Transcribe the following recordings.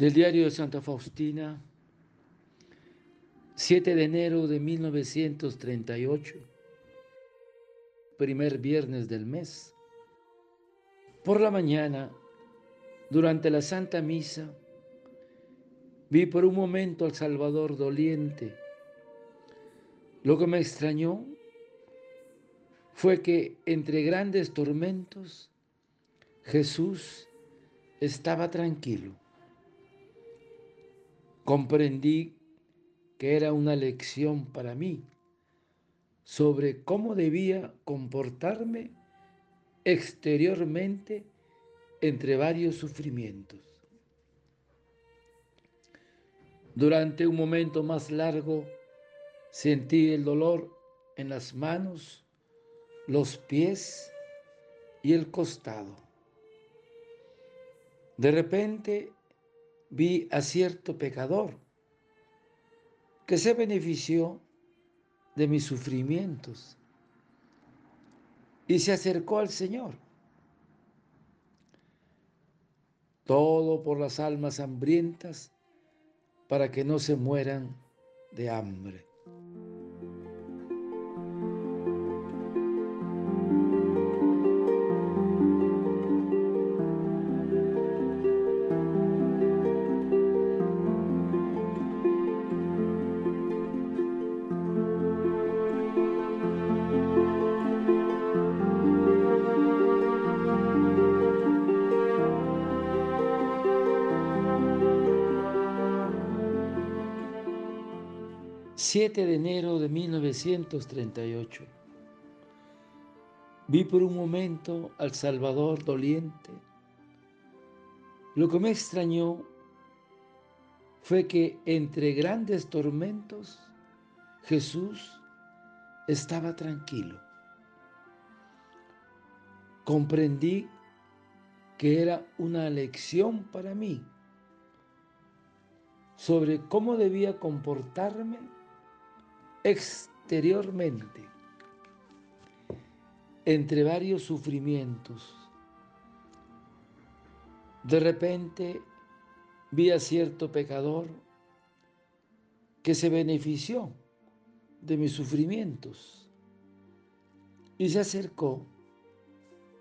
del diario de Santa Faustina, 7 de enero de 1938, primer viernes del mes. Por la mañana, durante la Santa Misa, vi por un momento al Salvador doliente. Lo que me extrañó fue que entre grandes tormentos Jesús estaba tranquilo. Comprendí que era una lección para mí sobre cómo debía comportarme exteriormente entre varios sufrimientos. Durante un momento más largo sentí el dolor en las manos, los pies y el costado. De repente vi a cierto pecador que se benefició de mis sufrimientos y se acercó al Señor. Todo por las almas hambrientas para que no se mueran de hambre. ...7 de enero de 1938... ...vi por un momento al Salvador doliente... ...lo que me extrañó... ...fue que entre grandes tormentos... ...Jesús estaba tranquilo... ...comprendí... ...que era una lección para mí... ...sobre cómo debía comportarme exteriormente entre varios sufrimientos. De repente vi a cierto pecador que se benefició de mis sufrimientos y se acercó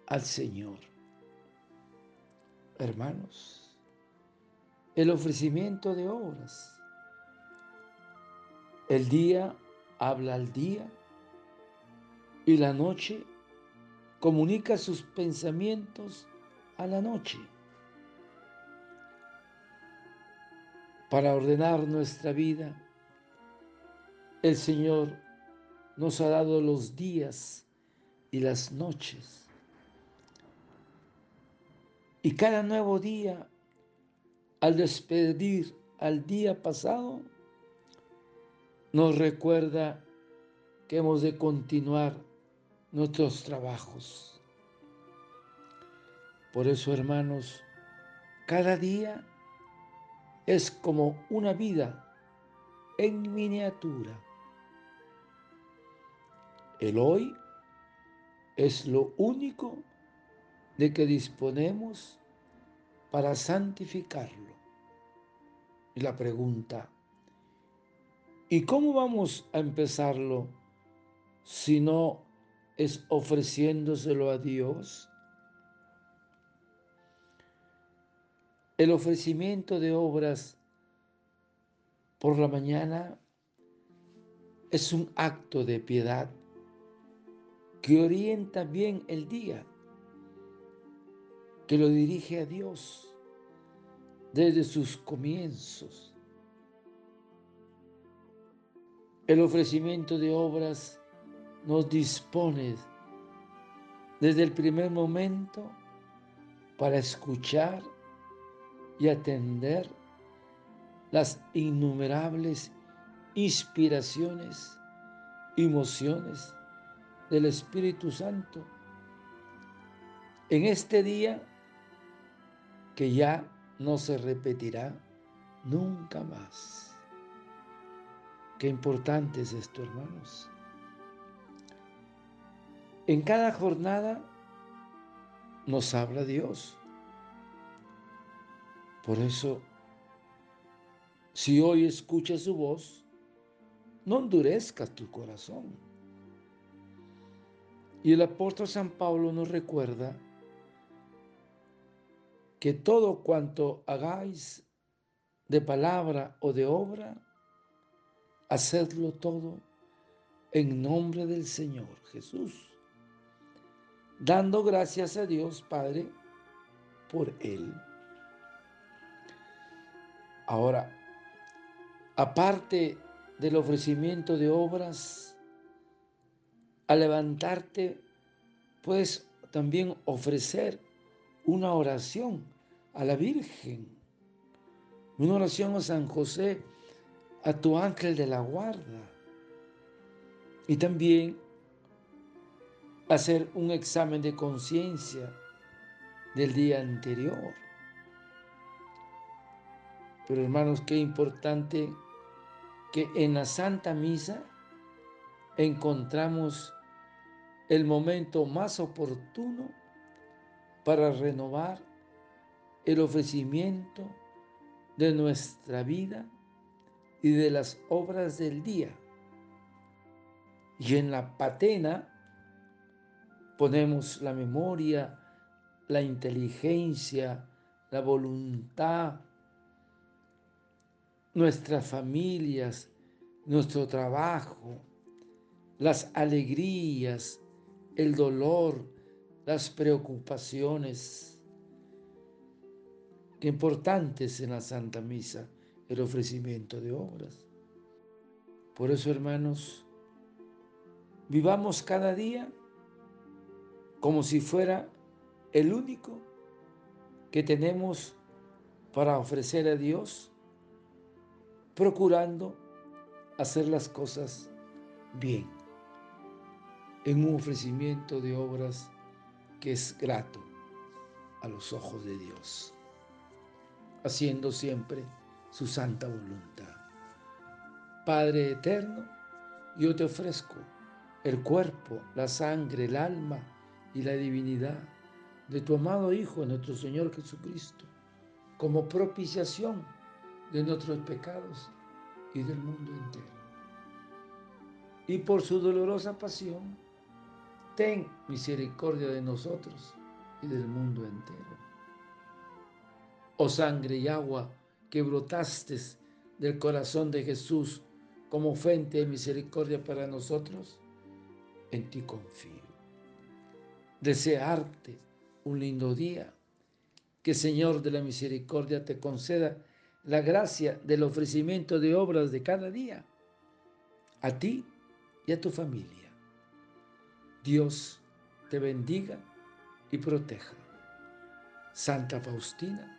al Señor. Hermanos, el ofrecimiento de obras. El día habla al día y la noche comunica sus pensamientos a la noche. Para ordenar nuestra vida, el Señor nos ha dado los días y las noches. Y cada nuevo día, al despedir al día pasado, nos recuerda que hemos de continuar nuestros trabajos. Por eso, hermanos, cada día es como una vida en miniatura. El hoy es lo único de que disponemos para santificarlo. Y la pregunta, ¿Y cómo vamos a empezarlo si no es ofreciéndoselo a Dios? El ofrecimiento de obras por la mañana es un acto de piedad que orienta bien el día, que lo dirige a Dios desde sus comienzos El ofrecimiento de obras nos dispone desde el primer momento para escuchar y atender las innumerables inspiraciones, emociones del Espíritu Santo en este día que ya no se repetirá nunca más. Qué importante es esto, hermanos. En cada jornada nos habla Dios. Por eso Si hoy escuchas su voz, no endurezcas tu corazón. Y el apóstol San Pablo nos recuerda que todo cuanto hagáis de palabra o de obra, hacedlo todo en nombre del Señor Jesús, dando gracias a Dios Padre por Él. Ahora, aparte del ofrecimiento de obras, al levantarte, puedes también ofrecer una oración a la Virgen, una oración a San José, a tu ángel de la guarda, y también hacer un examen de conciencia del día anterior. Pero hermanos, qué importante que en la Santa Misa encontramos el momento más oportuno para renovar el ofrecimiento de nuestra vida y de las obras del día. Y en la patena ponemos la memoria, la inteligencia, la voluntad, nuestras familias, nuestro trabajo, las alegrías, el dolor, las preocupaciones. Qué importante es en la Santa Misa el ofrecimiento de obras. Por eso, hermanos, vivamos cada día como si fuera el único que tenemos para ofrecer a Dios procurando hacer las cosas bien, en un ofrecimiento de obras que es grato a los ojos de Dios, haciendo siempre su santa voluntad. Padre eterno, yo te ofrezco el cuerpo, la sangre, el alma y la divinidad de tu amado Hijo, nuestro Señor Jesucristo, como propiciación de nuestros pecados y del mundo entero. Y por su dolorosa pasión, ten misericordia de nosotros y del mundo entero. Oh sangre y agua que brotaste del corazón de Jesús como fuente de misericordia para nosotros, en ti confío. Desearte un lindo día que Señor de la Misericordia te conceda la gracia del ofrecimiento de obras de cada día, a ti y a tu familia. Dios te bendiga y proteja. Santa Faustina,